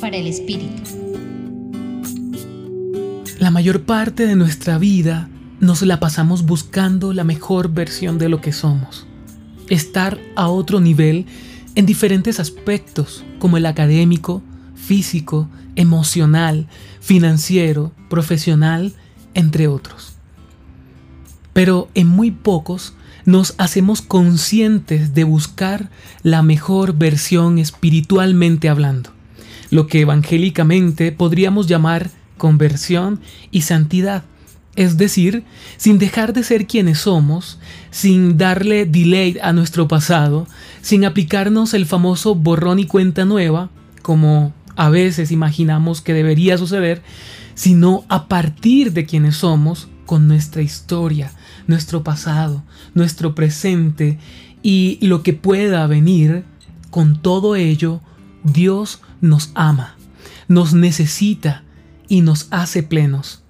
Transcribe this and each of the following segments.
Para el Espíritu. La mayor parte de nuestra vida nos la pasamos buscando la mejor versión de lo que somos. Estar a otro nivel en diferentes aspectos, como el académico, físico, emocional, financiero, profesional, entre otros. Pero en muy pocos nos hacemos conscientes de buscar la mejor versión espiritualmente hablando, lo que evangélicamente podríamos llamar conversión y santidad. Es decir, sin dejar de ser quienes somos, sin darle delay a nuestro pasado, sin aplicarnos el famoso borrón y cuenta nueva, como a veces imaginamos que debería suceder, sino a partir de quienes somos, con nuestra historia, nuestro pasado, nuestro presente y lo que pueda venir, con todo ello, Dios nos ama, nos necesita y nos hace plenos.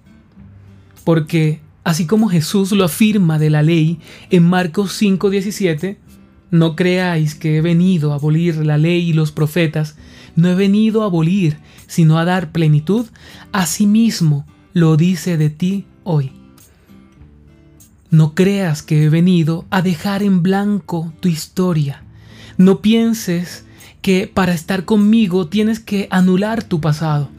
Porque, así como Jesús lo afirma de la ley en Marcos 5:17, no creáis que he venido a abolir la ley y los profetas, no he venido a abolir, sino a dar plenitud, asimismo lo dice de ti hoy. No creas que he venido a dejar en blanco tu historia. No pienses que para estar conmigo tienes que anular tu pasado.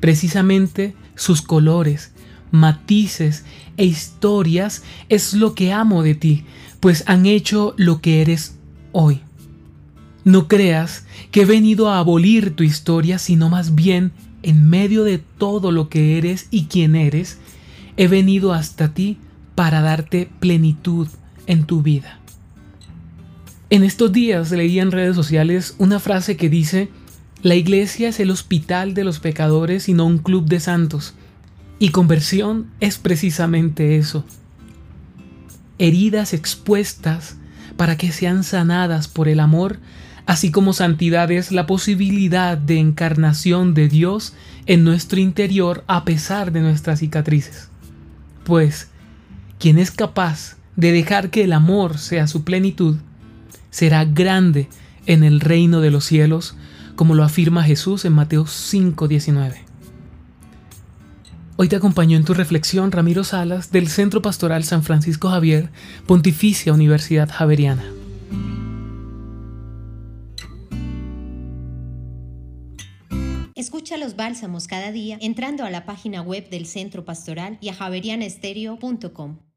Precisamente sus colores, matices e historias es lo que amo de ti, pues han hecho lo que eres hoy. No creas que he venido a abolir tu historia, sino más bien, en medio de todo lo que eres y quien eres, he venido hasta ti para darte plenitud en tu vida. En estos días leí en redes sociales una frase que dice, la iglesia es el hospital de los pecadores y no un club de santos. Y conversión es precisamente eso. Heridas expuestas para que sean sanadas por el amor, así como santidad es la posibilidad de encarnación de Dios en nuestro interior a pesar de nuestras cicatrices. Pues, quien es capaz de dejar que el amor sea su plenitud, será grande en el reino de los cielos, como lo afirma Jesús en Mateo 5:19. Hoy te acompañó en tu reflexión Ramiro Salas del Centro Pastoral San Francisco Javier, Pontificia Universidad Javeriana. Escucha los bálsamos cada día entrando a la página web del Centro Pastoral y a javerianestereo.com.